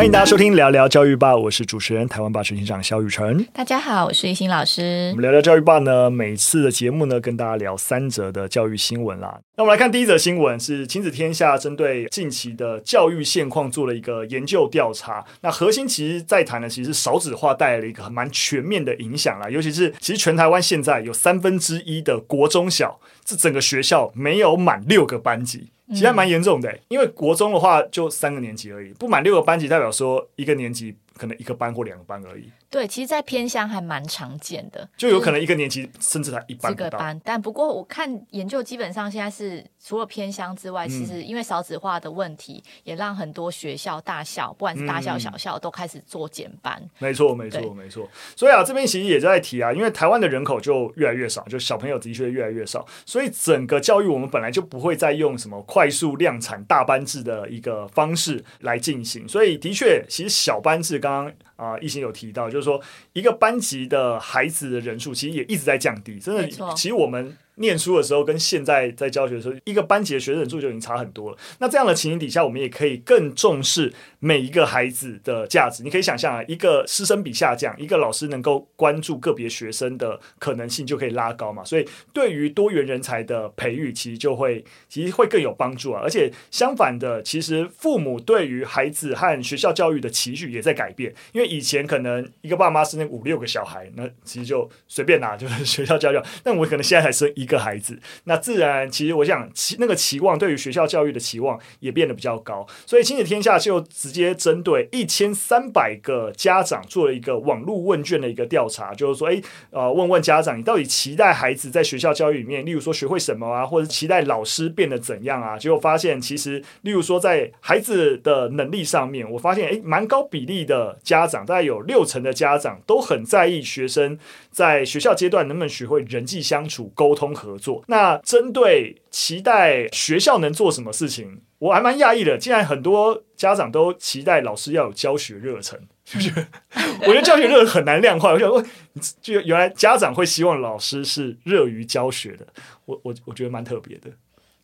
欢迎大家收听聊聊教育吧，我是主持人台湾吧执行长肖雨辰。大家好，我是懿心老师。我们聊聊教育吧呢，每次的节目呢，跟大家聊三则的教育新闻啦。那我们来看第一则新闻，是亲子天下针对近期的教育现况做了一个研究调查。那核心其实在谈的，其实少子化带来了一个蛮全面的影响啦。尤其是其实全台湾现在有三分之一的国中小，这整个学校没有满六个班级。其实还蛮严重的，欸，因为国中的话就三个年级而已，不满六个班级，代表说一个年级可能一个班或两个班而已。对，其实，在偏乡还蛮常见的，就有可能一个年级甚至才一个班。但不过我看研究，基本上现在是除了偏乡之外，其实因为少子化的问题，也让很多学校大校，不管是大校小校，都开始做减班。没错，没错，没错。所以啊，这边其实也在提啊，因为台湾的人口就越来越少，就小朋友的确越来越少，所以整个教育我们本来就不会再用什么快速量产大班制的一个方式来进行。所以的确，其实小班制刚刚。啊，一心有提到，就是说一个班级的孩子的人数其实也一直在降低，真的，其实我们。念书的时候跟现在在教学的时候，一个班级的学生人数就已经差很多了。那这样的情形底下，我们也可以更重视每一个孩子的价值。你可以想象啊，一个师生比下降，一个老师能够关注个别学生的可能性就可以拉高嘛。所以对于多元人才的培育，其实就会其实会更有帮助啊。而且相反的，其实父母对于孩子和学校教育的期许也在改变。因为以前可能一个爸妈生那五六个小孩，那其实就随便拿就是学校教育。但我可能现在才生一个。孩子，那自然其实我想期那个期望对于学校教育的期望也变得比较高，所以亲子天下就直接针对一千三百个家长做了一个网络问卷的一个调查，就是说，诶，呃，问问家长，你到底期待孩子在学校教育里面，例如说学会什么啊，或者期待老师变得怎样啊？结果发现，其实例如说在孩子的能力上面，我发现，诶，蛮高比例的家长，大概有六成的家长都很在意学生在学校阶段能不能学会人际相处、沟通。合作。那针对期待学校能做什么事情，我还蛮讶异的。竟然很多家长都期待老师要有教学热忱，是不 是我觉得教学热忱很难量化。我想问，就原来家长会希望老师是热于教学的。我我我觉得蛮特别的。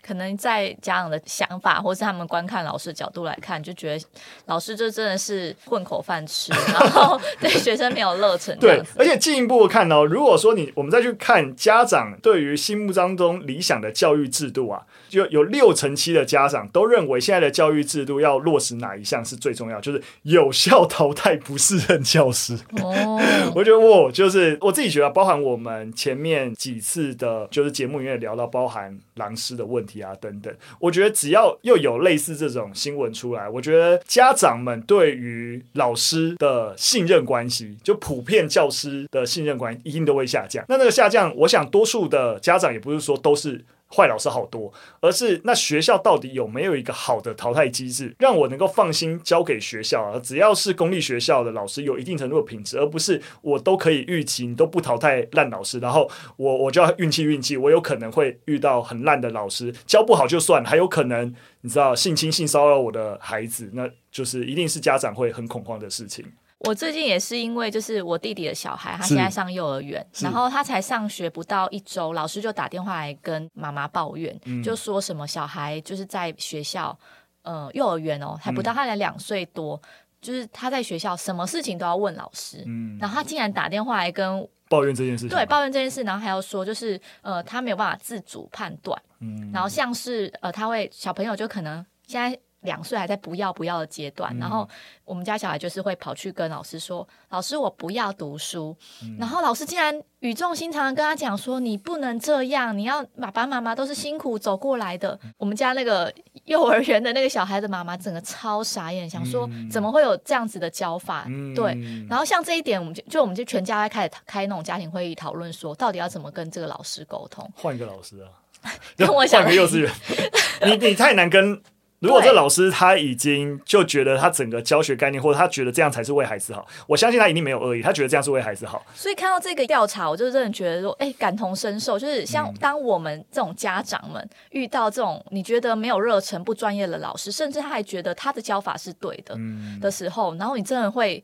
可能在家长的想法，或是他们观看老师的角度来看，就觉得老师这真的是混口饭吃，然后 对学生没有热忱。对，而且进一步看哦，如果说你我们再去看家长对于心目当中理想的教育制度啊，就有六成七的家长都认为现在的教育制度要落实哪一项是最重要，就是有效淘汰不适任教师。哦，我觉得我就是我自己觉得，包含我们前面几次的，就是节目里面聊到包含狼师的问题。呀，等等，我觉得只要又有类似这种新闻出来，我觉得家长们对于老师的信任关系，就普遍教师的信任关系，一定都会下降。那那个下降，我想多数的家长也不是说都是。坏老师好多，而是那学校到底有没有一个好的淘汰机制，让我能够放心交给学校啊？只要是公立学校的老师有一定程度的品质，而不是我都可以预期你都不淘汰烂老师，然后我我就要运气运气，我有可能会遇到很烂的老师，教不好就算，还有可能你知道性侵性骚扰我的孩子，那就是一定是家长会很恐慌的事情。我最近也是因为，就是我弟弟的小孩，他现在上幼儿园，然后他才上学不到一周，老师就打电话来跟妈妈抱怨，嗯、就说什么小孩就是在学校，呃，幼儿园哦，还不到他才两岁多，嗯、就是他在学校什么事情都要问老师，嗯，然后他竟然打电话来跟抱怨这件事情，对，抱怨这件事，然后还要说就是呃，他没有办法自主判断，嗯，然后像是呃，他会小朋友就可能现在。两岁还在不要不要的阶段，嗯、然后我们家小孩就是会跑去跟老师说：“老师，我不要读书。嗯”然后老师竟然语重心长的跟他讲说：“你不能这样，你要爸爸妈妈都是辛苦走过来的。嗯”我们家那个幼儿园的那个小孩的妈妈整个超傻眼，想说怎么会有这样子的教法？嗯、对。然后像这一点，我们就就我们就全家开始开那种家庭会议讨论，说到底要怎么跟这个老师沟通？换一个老师啊，跟我想幼稚园，你你太难跟。如果这老师他已经就觉得他整个教学概念，或者他觉得这样才是为孩子好，我相信他一定没有恶意，他觉得这样是为孩子好。所以看到这个调查，我就真的觉得说，哎，感同身受，就是像当我们这种家长们遇到这种你觉得没有热忱、不专业的老师，甚至他还觉得他的教法是对的的时候，然后你真的会。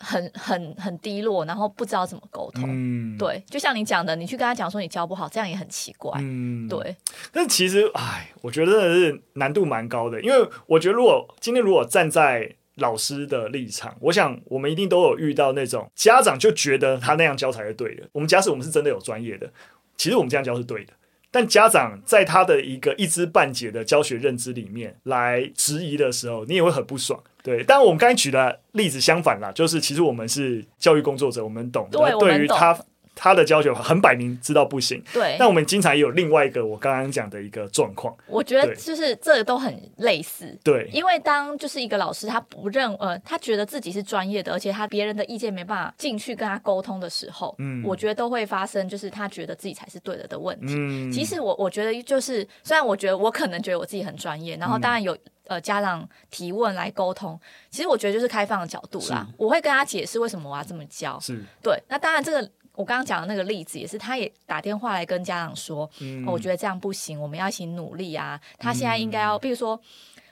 很很很低落，然后不知道怎么沟通。嗯，对，就像你讲的，你去跟他讲说你教不好，这样也很奇怪。嗯，对。但其实，哎，我觉得真的是难度蛮高的，因为我觉得如果今天如果站在老师的立场，我想我们一定都有遇到那种家长就觉得他那样教才是对的。我们假使我们是真的有专业的，其实我们这样教是对的。但家长在他的一个一知半解的教学认知里面来质疑的时候，你也会很不爽。对，但我们刚才举的例子相反啦，就是其实我们是教育工作者，我们懂。的，对于他。他的教学很摆明知道不行，对。但我们经常也有另外一个我刚刚讲的一个状况，我觉得就是这个都很类似，对。因为当就是一个老师他不认呃，他觉得自己是专业的，而且他别人的意见没办法进去跟他沟通的时候，嗯，我觉得都会发生就是他觉得自己才是对的的问题。嗯，其实我我觉得就是虽然我觉得我可能觉得我自己很专业，然后当然有呃家长提问来沟通，其实我觉得就是开放的角度啦，我会跟他解释为什么我要这么教，是对。那当然这个。我刚刚讲的那个例子也是，他也打电话来跟家长说，嗯哦、我觉得这样不行，我们要一起努力啊。他现在应该要，比如说，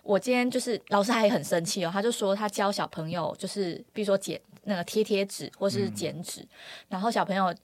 我今天就是老师还很生气哦，他就说他教小朋友就是，比如说剪那个贴贴纸或是剪纸，嗯、然后小朋友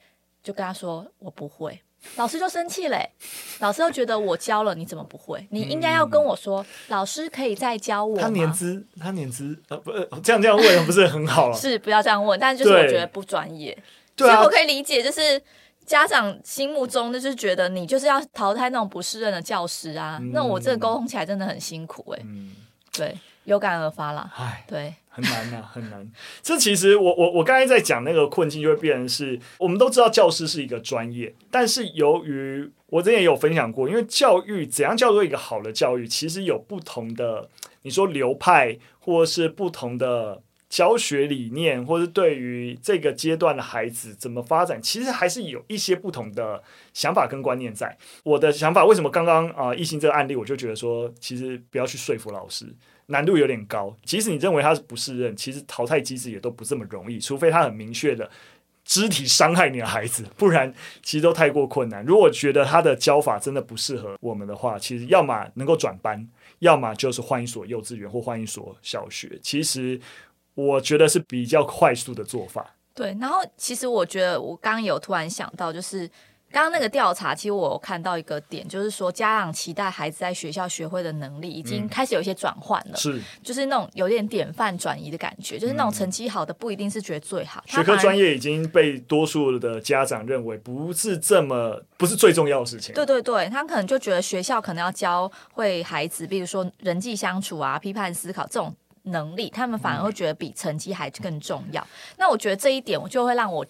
就跟他说我不会，老师就生气嘞。老师又觉得我教了你怎么不会？你应该要跟我说，嗯、老师可以再教我？他年资，他年资呃不这样这样问不是很好了？是不要这样问，但是就是我觉得不专业。所以我可以理解，就是家长心目中就是觉得你就是要淘汰那种不适任的教师啊。嗯、那我这个沟通起来真的很辛苦哎、欸。嗯，对，有感而发啦。唉，对，很难呐、啊，很难。这其实我我我刚才在讲那个困境，就会变成是我们都知道教师是一个专业，但是由于我之前也有分享过，因为教育怎样叫做一个好的教育，其实有不同的，你说流派或是不同的。教学理念，或是对于这个阶段的孩子怎么发展，其实还是有一些不同的想法跟观念在。我的想法，为什么刚刚啊，懿心这个案例，我就觉得说，其实不要去说服老师，难度有点高。即使你认为他是不适任，其实淘汰机制也都不这么容易，除非他很明确的肢体伤害你的孩子，不然其实都太过困难。如果觉得他的教法真的不适合我们的话，其实要么能够转班，要么就是换一所幼稚园或换一所小学。其实。我觉得是比较快速的做法。对，然后其实我觉得我刚刚有突然想到，就是刚刚那个调查，其实我有看到一个点，就是说家长期待孩子在学校学会的能力已经开始有一些转换了，是、嗯，就是那种有点典范转移的感觉，就是那种成绩好的不一定是觉得最好，学科专业已经被多数的家长认为不是这么不是最重要的事情。对对对，他可能就觉得学校可能要教会孩子，比如说人际相处啊、批判思考这种。能力，他们反而会觉得比成绩还更重要。嗯、那我觉得这一点，我就会让我。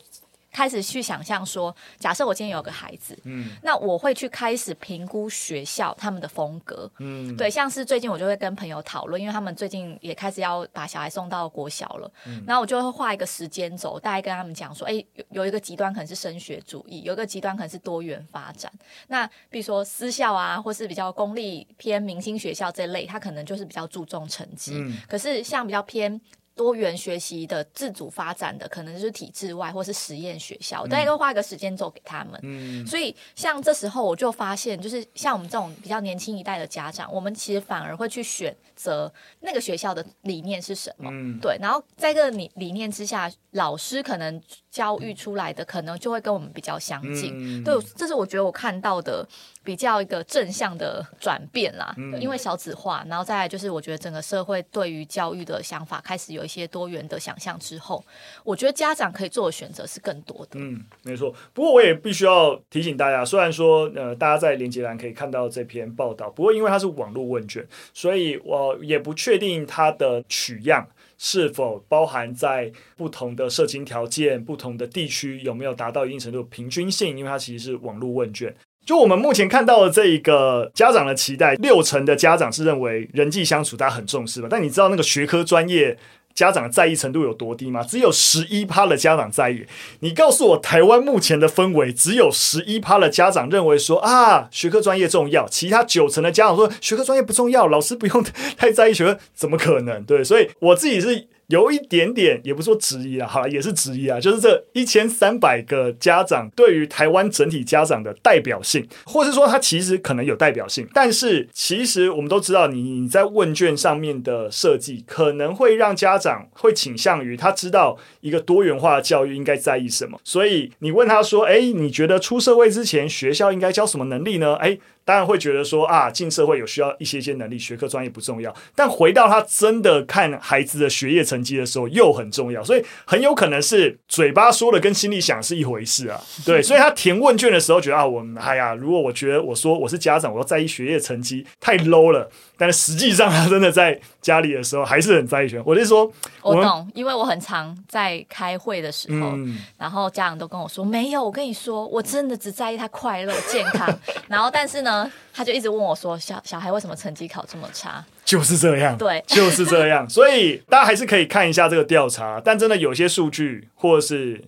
开始去想象说，假设我今天有个孩子，嗯，那我会去开始评估学校他们的风格，嗯，对，像是最近我就会跟朋友讨论，因为他们最近也开始要把小孩送到国小了，嗯，然后我就会画一个时间轴，大概跟他们讲说，哎，有有一个极端可能是升学主义，有一个极端可能是多元发展。那比如说私校啊，或是比较公立偏明星学校这类，他可能就是比较注重成绩，嗯，可是像比较偏。多元学习的自主发展的，可能就是体制外或是实验学校，我大概都画一个时间轴给他们。嗯，所以像这时候我就发现，就是像我们这种比较年轻一代的家长，我们其实反而会去选择那个学校的理念是什么。嗯，对，然后在这个理理念之下，老师可能教育出来的可能就会跟我们比较相近。嗯，对，这是我觉得我看到的比较一个正向的转变啦。嗯，因为小子化，然后再来就是我觉得整个社会对于教育的想法开始有。一些多元的想象之后，我觉得家长可以做的选择是更多的。嗯，没错。不过我也必须要提醒大家，虽然说呃，大家在连接栏可以看到这篇报道，不过因为它是网络问卷，所以我也不确定它的取样是否包含在不同的社经条件、不同的地区有没有达到一定程度的平均性，因为它其实是网络问卷。就我们目前看到的这一个家长的期待，六成的家长是认为人际相处大家很重视吧？但你知道那个学科专业？家长在意程度有多低吗？只有十一趴的家长在意。你告诉我，台湾目前的氛围，只有十一趴的家长认为说啊，学科专业重要，其他九成的家长说学科专业不重要，老师不用太在意学科，怎么可能？对，所以我自己是。有一点点，也不说质疑啊，好了，也是质疑啊，就是这一千三百个家长对于台湾整体家长的代表性，或是说他其实可能有代表性，但是其实我们都知道你，你你在问卷上面的设计可能会让家长会倾向于他知道一个多元化的教育应该在意什么，所以你问他说，诶，你觉得出社会之前学校应该教什么能力呢？诶。当然会觉得说啊，进社会有需要一些些能力，学科专业不重要。但回到他真的看孩子的学业成绩的时候，又很重要。所以很有可能是嘴巴说的跟心里想是一回事啊。对，所以他填问卷的时候觉得啊，我哎呀，如果我觉得我说我是家长，我要在意学业成绩太 low 了。但是实际上他真的在家里的时候还是很在意学。我就说我，我懂，因为我很常在开会的时候，嗯、然后家长都跟我说没有，我跟你说，我真的只在意他快乐健康。然后但是呢，他就一直问我说，小小孩为什么成绩考这么差？就是这样，对，就是这样。所以大家还是可以看一下这个调查，但真的有些数据或者是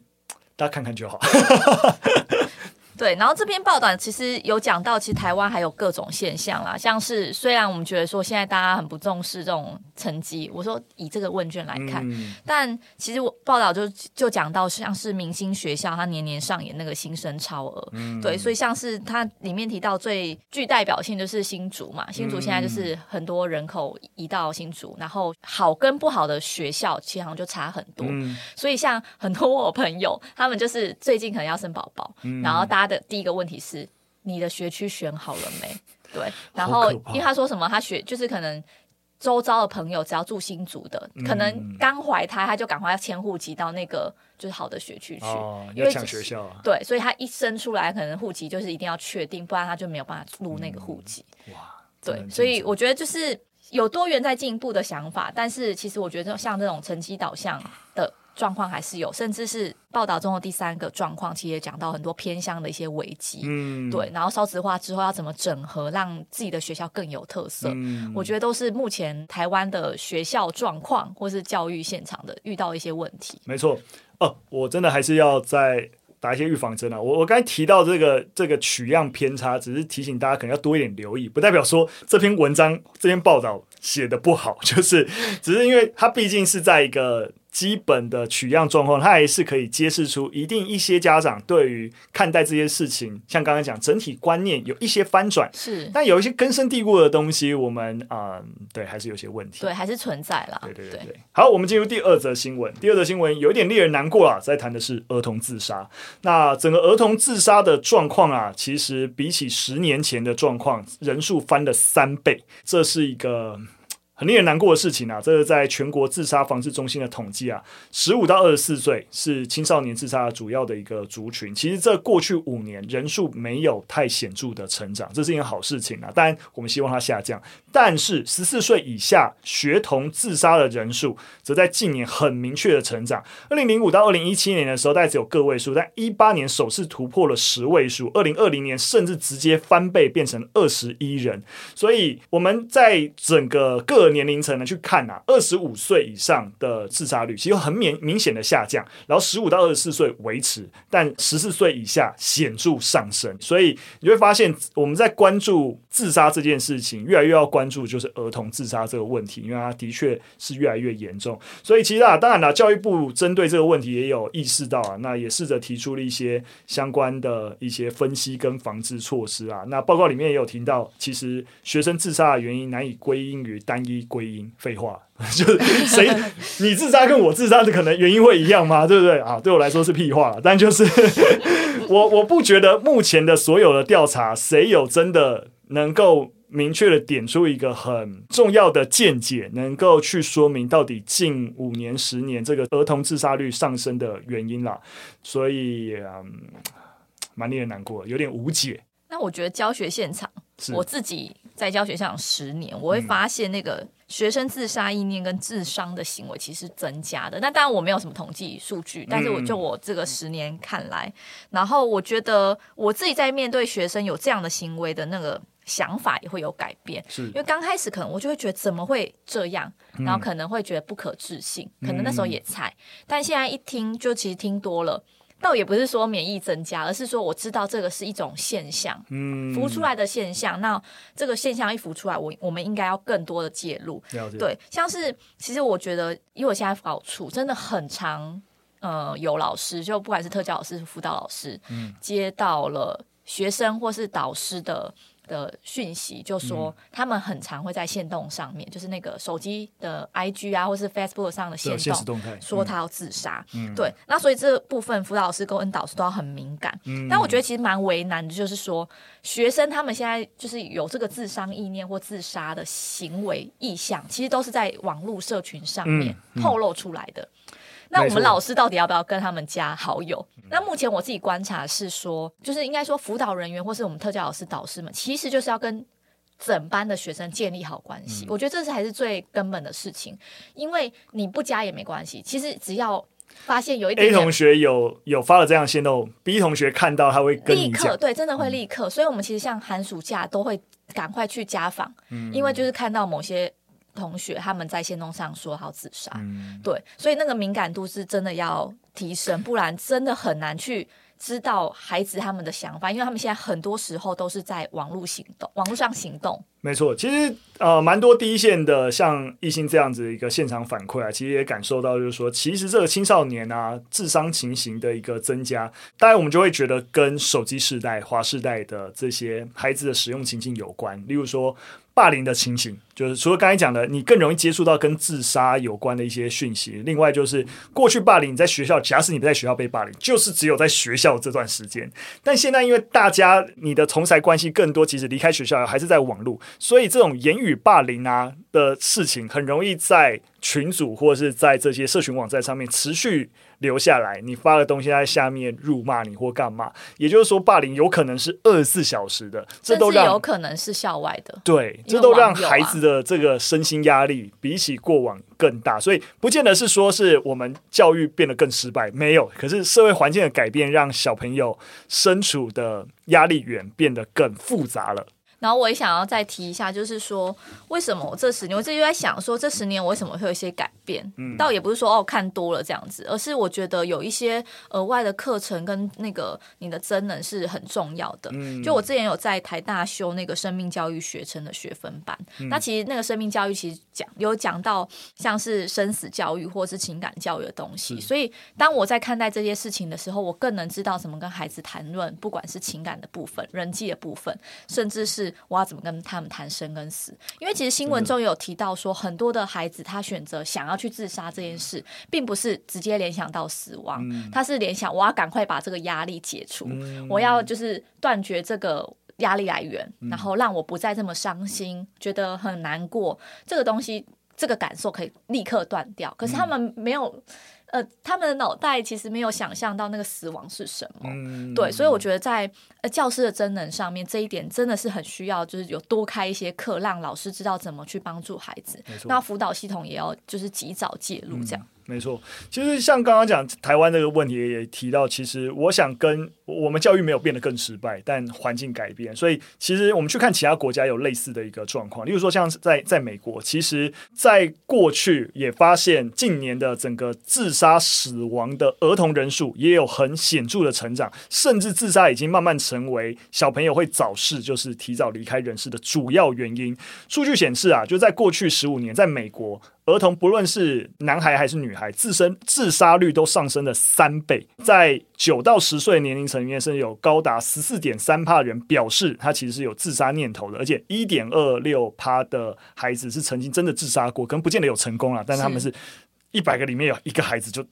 大家看看就好。对，然后这篇报道其实有讲到，其实台湾还有各种现象啦，像是虽然我们觉得说现在大家很不重视这种成绩，我说以这个问卷来看，嗯、但其实我报道就就讲到像是明星学校，它年年上演那个新生超额，嗯、对，所以像是它里面提到最具代表性就是新竹嘛，新竹现在就是很多人口移到新竹，然后好跟不好的学校其实好像就差很多，嗯、所以像很多我朋友，他们就是最近可能要生宝宝，嗯、然后大家。的第一个问题是你的学区选好了没？对，然后因为他说什么，他学就是可能周遭的朋友只要住新竹的，嗯、可能刚怀胎他就赶快要迁户籍到那个就是好的学区去，哦、因为抢学校啊。对，所以他一生出来可能户籍就是一定要确定，不然他就没有办法入那个户籍。嗯、哇，对，所以我觉得就是有多元在进步的想法，但是其实我觉得像这种成绩导向的。状况还是有，甚至是报道中的第三个状况，其实也讲到很多偏向的一些危机。嗯，对，然后少子化之后要怎么整合，让自己的学校更有特色？嗯，我觉得都是目前台湾的学校状况或是教育现场的遇到一些问题。没错，哦，我真的还是要再打一些预防针啊！我我刚才提到这个这个取样偏差，只是提醒大家可能要多一点留意，不代表说这篇文章这篇报道写的不好，就是只是因为它毕竟是在一个。基本的取样状况，它还是可以揭示出一定一些家长对于看待这些事情，像刚才讲整体观念有一些翻转，是，但有一些根深蒂固的东西，我们啊、嗯，对，还是有些问题，对，还是存在啦。对对对对。对好，我们进入第二则新闻。第二则新闻有一点令人难过啊，在谈的是儿童自杀。那整个儿童自杀的状况啊，其实比起十年前的状况，人数翻了三倍，这是一个。很令人难过的事情啊！这是在全国自杀防治中心的统计啊，十五到二十四岁是青少年自杀的主要的一个族群。其实这过去五年人数没有太显著的成长，这是一件好事情啊。当然，我们希望它下降。但是十四岁以下学童自杀的人数，则在近年很明确的成长。二零零五到二零一七年的时候，大概只有个位数，但一八年首次突破了十位数，二零二零年甚至直接翻倍变成二十一人。所以我们在整个各年龄层呢去看啊，二十五岁以上的自杀率其实很明明显的下降，然后十五到二十四岁维持，但十四岁以下显著上升。所以你会发现，我们在关注自杀这件事情，越来越要关注就是儿童自杀这个问题，因为它的确是越来越严重。所以其实啊，当然了，教育部针对这个问题也有意识到啊，那也试着提出了一些相关的一些分析跟防治措施啊。那报告里面也有提到，其实学生自杀的原因难以归因于单一。归因废话，就是谁你自杀跟我自杀的可能原因会一样吗？对不对啊？对我来说是屁话，但就是 我我不觉得目前的所有的调查，谁有真的能够明确的点出一个很重要的见解，能够去说明到底近五年、十年这个儿童自杀率上升的原因啦。所以嗯，蛮令人难过，有点无解。那我觉得教学现场，我自己在教学现场十年，我会发现那个。学生自杀意念跟自伤的行为其实增加的，那当然我没有什么统计数据，但是我就我这个十年看来，嗯、然后我觉得我自己在面对学生有这样的行为的那个想法也会有改变，是因为刚开始可能我就会觉得怎么会这样，然后可能会觉得不可置信，嗯、可能那时候也菜，但现在一听就其实听多了。倒也不是说免疫增加，而是说我知道这个是一种现象，嗯，浮出来的现象。那这个现象一浮出来，我我们应该要更多的介入。对，像是其实我觉得，因为我现在搞处真的很常，呃，有老师，就不管是特教老师、辅导老师，嗯，接到了学生或是导师的。的讯息就说，他们很常会在限动上面，嗯、就是那个手机的 IG 啊，或是 Facebook 上的限动，说他要自杀。嗯、对，那所以这部分辅导老师跟恩导师都要很敏感。嗯、但我觉得其实蛮为难的，就是说学生他们现在就是有这个自伤意念或自杀的行为意向，其实都是在网络社群上面透露出来的。那我们老师到底要不要跟他们加好友？那目前我自己观察是说，就是应该说辅导人员或是我们特教老师导师们，其实就是要跟整班的学生建立好关系。我觉得这是还是最根本的事情，因为你不加也没关系。其实只要发现有一点 A 同学有有发了这样限动，B 同学看到他会跟你讲，立刻对，真的会立刻。所以我们其实像寒暑假都会赶快去家访，因为就是看到某些。同学他们在线动上说好自杀，嗯、对，所以那个敏感度是真的要提升，不然真的很难去知道孩子他们的想法，因为他们现在很多时候都是在网络行动，网络上行动。没错，其实呃，蛮多第一线的像艺兴这样子的一个现场反馈啊，其实也感受到就是说，其实这个青少年啊，智商情形的一个增加，当然我们就会觉得跟手机世代、华时代的这些孩子的使用情境有关，例如说。霸凌的情形，就是除了刚才讲的，你更容易接触到跟自杀有关的一些讯息。另外就是过去霸凌你在学校，假使你不在学校被霸凌，就是只有在学校这段时间。但现在因为大家你的同侪关系更多，其实离开学校还是在网络，所以这种言语霸凌啊的事情，很容易在群组或者是在这些社群网站上面持续。留下来，你发的东西在下面辱骂你或干嘛，也就是说，霸凌有可能是二十四小时的，这都让有可能是校外的，对，这都让孩子的的这个身心压力比起过往更大，所以不见得是说是我们教育变得更失败，没有，可是社会环境的改变让小朋友身处的压力源变得更复杂了。然后我也想要再提一下，就是说，为什么我这十年，我自己就在想说，这十年我为什么会有一些改变？嗯，倒也不是说哦看多了这样子，而是我觉得有一些额外的课程跟那个你的真能是很重要的。嗯，就我之前有在台大修那个生命教育学程的学分班，嗯，那其实那个生命教育其实讲有讲到像是生死教育或是情感教育的东西，所以当我在看待这些事情的时候，我更能知道怎么跟孩子谈论，不管是情感的部分、人际的部分，甚至是。我要怎么跟他们谈生跟死？因为其实新闻中有提到说，很多的孩子他选择想要去自杀这件事，并不是直接联想到死亡，他是联想我要赶快把这个压力解除，我要就是断绝这个压力来源，然后让我不再这么伤心，觉得很难过，这个东西这个感受可以立刻断掉。可是他们没有。呃，他们的脑袋其实没有想象到那个死亡是什么，嗯、对，所以我觉得在呃教师的真能上面，这一点真的是很需要，就是有多开一些课，让老师知道怎么去帮助孩子。那辅导系统也要就是及早介入，这样。嗯没错，其实像刚刚讲台湾这个问题也提到，其实我想跟我们教育没有变得更失败，但环境改变，所以其实我们去看其他国家有类似的一个状况，例如说像在在美国，其实在过去也发现近年的整个自杀死亡的儿童人数也有很显著的成长，甚至自杀已经慢慢成为小朋友会早逝，就是提早离开人世的主要原因。数据显示啊，就在过去十五年，在美国。儿童不论是男孩还是女孩，自身自杀率都上升了三倍。在九到十岁年龄层里面，甚至有高达十四点三趴人表示他其实是有自杀念头的，而且一点二六趴的孩子是曾经真的自杀过，可能不见得有成功了，但是他们是一百个里面有一个孩子就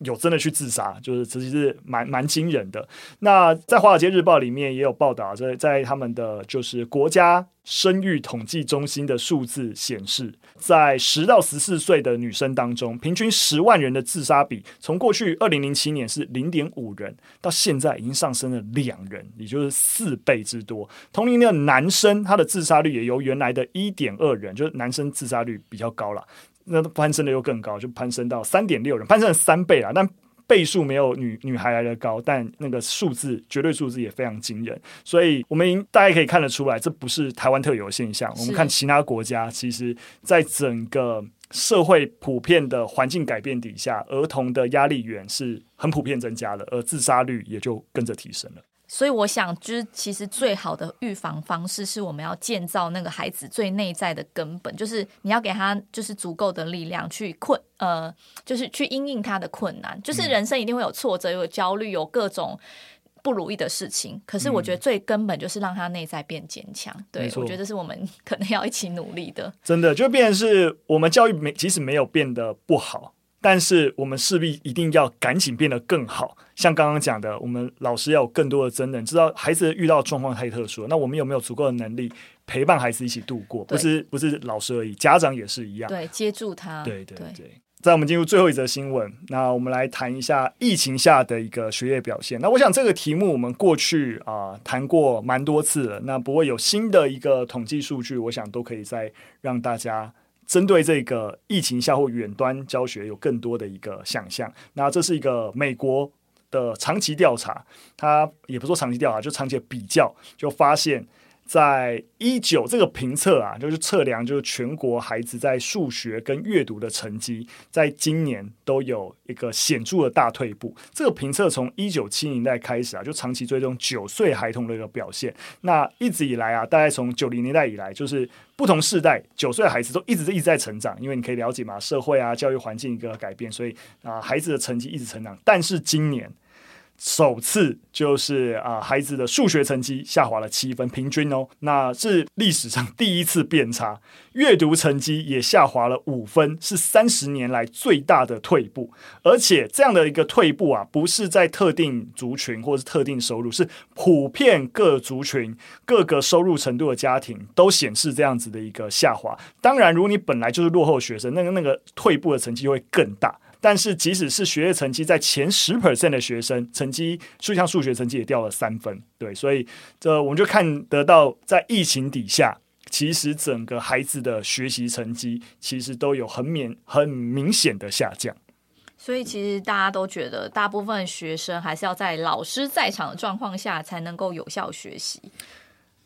有真的去自杀，就是其实是蛮蛮惊人的。那在《华尔街日报》里面也有报道，在在他们的就是国家生育统计中心的数字显示，在十到十四岁的女生当中，平均十万人的自杀比，从过去二零零七年是零点五人，到现在已经上升了两人，也就是四倍之多。同龄的男生，他的自杀率也由原来的一点二人，就是男生自杀率比较高了。那攀升的又更高，就攀升到三点六人，攀升了三倍啊！但倍数没有女女孩来的高，但那个数字绝对数字也非常惊人。所以，我们大家可以看得出来，这不是台湾特有的现象。我们看其他国家，其实在整个社会普遍的环境改变底下，儿童的压力源是很普遍增加的，而自杀率也就跟着提升了。所以我想，就是其实最好的预防方式是我们要建造那个孩子最内在的根本，就是你要给他就是足够的力量去困，呃，就是去因应他的困难。就是人生一定会有挫折，有焦虑，有各种不如意的事情，可是我觉得最根本就是让他内在变坚强。嗯、对，我觉得这是我们可能要一起努力的。真的，就变成是我们教育没，即使没有变得不好，但是我们势必一定要赶紧变得更好。像刚刚讲的，我们老师要有更多的真人，知道孩子遇到状况太特殊了，那我们有没有足够的能力陪伴孩子一起度过？不是，不是老师而已，家长也是一样。对，接住他。对对对。对在我们进入最后一则新闻，那我们来谈一下疫情下的一个学业表现。那我想这个题目我们过去啊、呃、谈过蛮多次了。那不过有新的一个统计数据，我想都可以再让大家针对这个疫情下或远端教学有更多的一个想象。那这是一个美国的长期调查，它也不说长期调查，就长期的比较，就发现。在一九这个评测啊，就是测量，就是全国孩子在数学跟阅读的成绩，在今年都有一个显著的大退步。这个评测从一九七零年代开始啊，就长期追踪九岁孩童的一个表现。那一直以来啊，大概从九零年代以来，就是不同世代九岁的孩子都一直一直在成长，因为你可以了解嘛，社会啊，教育环境一个改变，所以啊，孩子的成绩一直成长。但是今年。首次就是啊，孩子的数学成绩下滑了七分，平均哦，那是历史上第一次变差。阅读成绩也下滑了五分，是三十年来最大的退步。而且这样的一个退步啊，不是在特定族群或是特定收入，是普遍各族群、各个收入程度的家庭都显示这样子的一个下滑。当然，如果你本来就是落后学生，那个那个退步的成绩会更大。但是，即使是学业成绩在前十 percent 的学生，成绩就像数学成绩也掉了三分，对，所以这我们就看得到，在疫情底下，其实整个孩子的学习成绩其实都有很明很明显的下降。所以，其实大家都觉得，大部分学生还是要在老师在场的状况下才能够有效学习。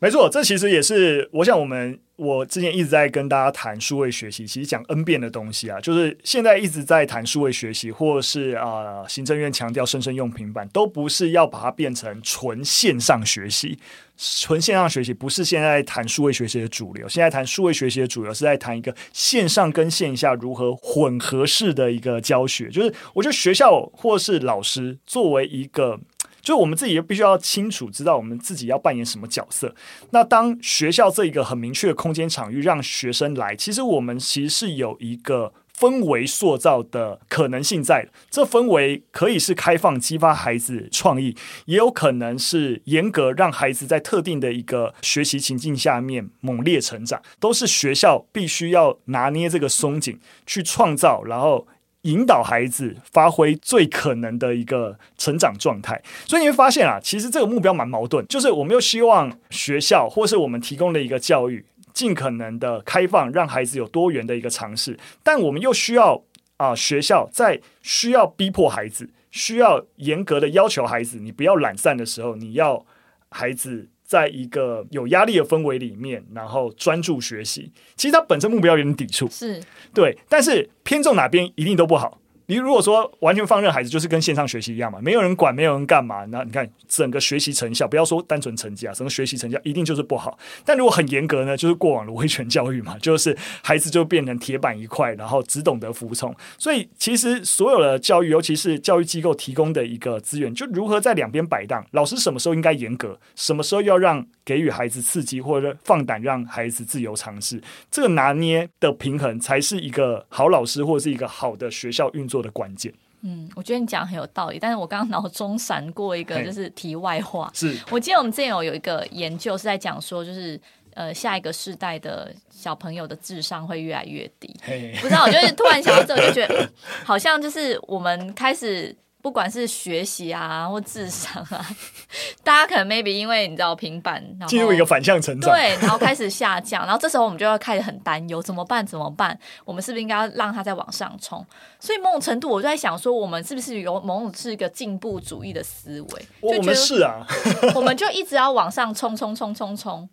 没错，这其实也是我想我们。我之前一直在跟大家谈数位学习，其实讲 N 遍的东西啊，就是现在一直在谈数位学习，或是啊、行政院强调生生用平板，都不是要把它变成纯线上学习。纯线上学习不是现在谈数位学习的主流，现在谈数位学习的主流是在谈一个线上跟线下如何混合式的一个教学。就是我觉得学校或是老师作为一个。就我们自己也必须要清楚知道我们自己要扮演什么角色。那当学校这一个很明确的空间场域让学生来，其实我们其实是有一个氛围塑造的可能性在。这氛围可以是开放激发孩子创意，也有可能是严格让孩子在特定的一个学习情境下面猛烈成长，都是学校必须要拿捏这个松紧去创造，然后。引导孩子发挥最可能的一个成长状态，所以你会发现啊，其实这个目标蛮矛盾，就是我们又希望学校或是我们提供的一个教育尽可能的开放，让孩子有多元的一个尝试，但我们又需要啊、学校在需要逼迫孩子，需要严格的要求孩子，你不要懒散的时候，你要孩子。在一个有压力的氛围里面，然后专注学习，其实他本身目标有点抵触，是。对，但是偏重哪边一定都不好。你如果说完全放任孩子，就是跟线上学习一样嘛，没有人管，没有人干嘛，那你看整个学习成效，不要说单纯成绩啊，整个学习成效一定就是不好。但如果很严格呢，就是过往的威权教育嘛，就是孩子就变成铁板一块，然后只懂得服从。所以其实所有的教育，尤其是教育机构提供的一个资源，就如何在两边摆荡。老师什么时候应该严格，什么时候要让给予孩子刺激，或者放胆让孩子自由尝试，这个拿捏的平衡，才是一个好老师或者是一个好的学校运作。做的关键，嗯，我觉得你讲很有道理，但是我刚刚脑中闪过一个，就是题外话，是。我记得我们之前有有一个研究是在讲说，就是呃，下一个世代的小朋友的智商会越来越低，不知道，我就是突然想到这我，就觉得好像就是我们开始。不管是学习啊，或智商啊，大家可能 maybe 因为你知道平板，进入一个反向成长，对，然后开始下降，然后这时候我们就要开始很担忧，怎么办？怎么办？我们是不是应该要让它再往上冲？所以某种程度，我就在想说，我们是不是有某种是一个进步主义的思维？我们是啊，我们就一直要往上冲，冲，冲，冲，冲，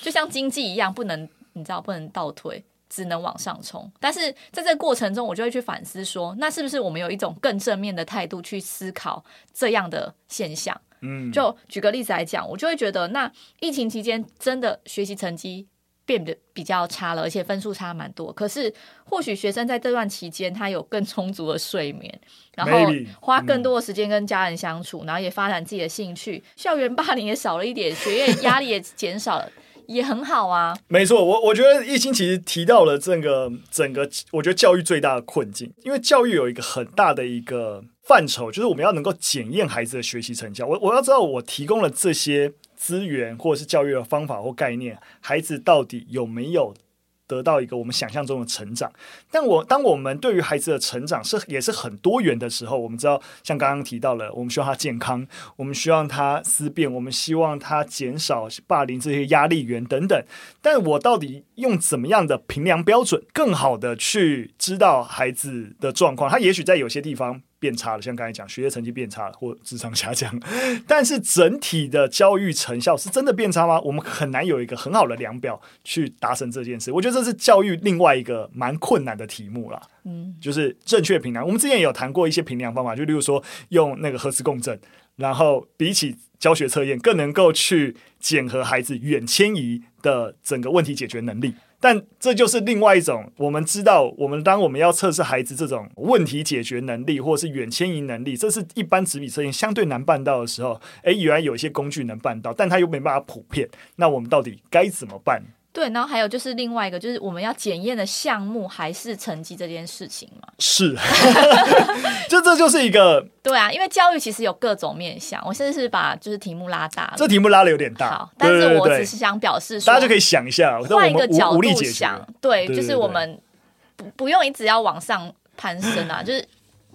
就像经济一样，不能你知道，不能倒退。只能往上冲，但是在这个过程中，我就会去反思说，那是不是我们有一种更正面的态度去思考这样的现象？嗯，就举个例子来讲，我就会觉得，那疫情期间真的学习成绩变得比较差了，而且分数差蛮多。可是或许学生在这段期间，他有更充足的睡眠，然后花更多的时间跟家人相处，嗯、然后也发展自己的兴趣，校园霸凌也少了一点，学业压力也减少了，也很好啊。没错，我我觉得亦欣其实提到了这个整个，我觉得教育最大的困境，因为教育有一个很大的一个范畴，就是我们要能够检验孩子的学习成效。我我要知道，我提供了这些。资源或者是教育的方法或概念，孩子到底有没有得到一个我们想象中的成长？但我当我们对于孩子的成长是也是很多元的时候，我们知道，像刚刚提到了，我们希望他健康，我们希望他思辨，我们希望他减少霸凌这些压力源等等。但我到底用怎么样的评量标准，更好的去知道孩子的状况？他也许在有些地方。变差了，像刚才讲，学业成绩变差了，或智商下降，但是整体的教育成效是真的变差吗？我们很难有一个很好的量表去达成这件事。我觉得这是教育另外一个蛮困难的题目啦。嗯，就是正确评量。我们之前也有谈过一些评量方法，就例如说用那个核磁共振，然后比起教学测验，更能够去检核孩子远迁移的整个问题解决能力。但这就是另外一种，我们知道，我们当我们要测试孩子这种问题解决能力，或者是远迁移能力，这是一般纸笔测验相对难办到的时候，诶，原来有一些工具能办到，但它又没办法普遍，那我们到底该怎么办？对，然后还有就是另外一个，就是我们要检验的项目还是成绩这件事情嘛？是，就这就是一个 对啊，因为教育其实有各种面向，我甚至是把就是题目拉大了，这题目拉的有点大，好，但是我只是想表示说，大家就可以想一下，换一个角度想，对，就是我们不不用一直要往上攀升啊，就是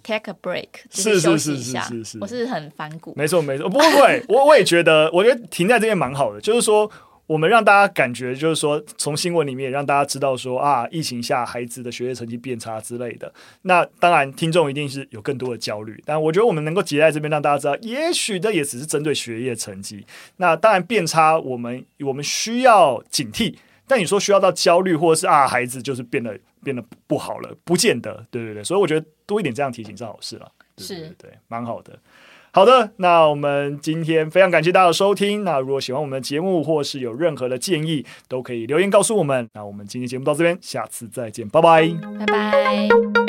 take a break，就是休息一下，是是是是是，我是很反骨，没错没错，不会不会，我我也觉得，我觉得停在这边蛮好的，就是说。我们让大家感觉，就是说，从新闻里面让大家知道说啊，疫情下孩子的学业成绩变差之类的。那当然，听众一定是有更多的焦虑。但我觉得我们能够结在这边，让大家知道，也许这也只是针对学业成绩。那当然变差，我们我们需要警惕。但你说需要到焦虑，或者是啊，孩子就是变得变得不好了，不见得。对对对，所以我觉得多一点这样提醒是好事了。对对对，是，对，蛮好的。好的，那我们今天非常感谢大家的收听。那如果喜欢我们的节目，或是有任何的建议，都可以留言告诉我们。那我们今天节目到这边，下次再见，拜拜，拜拜。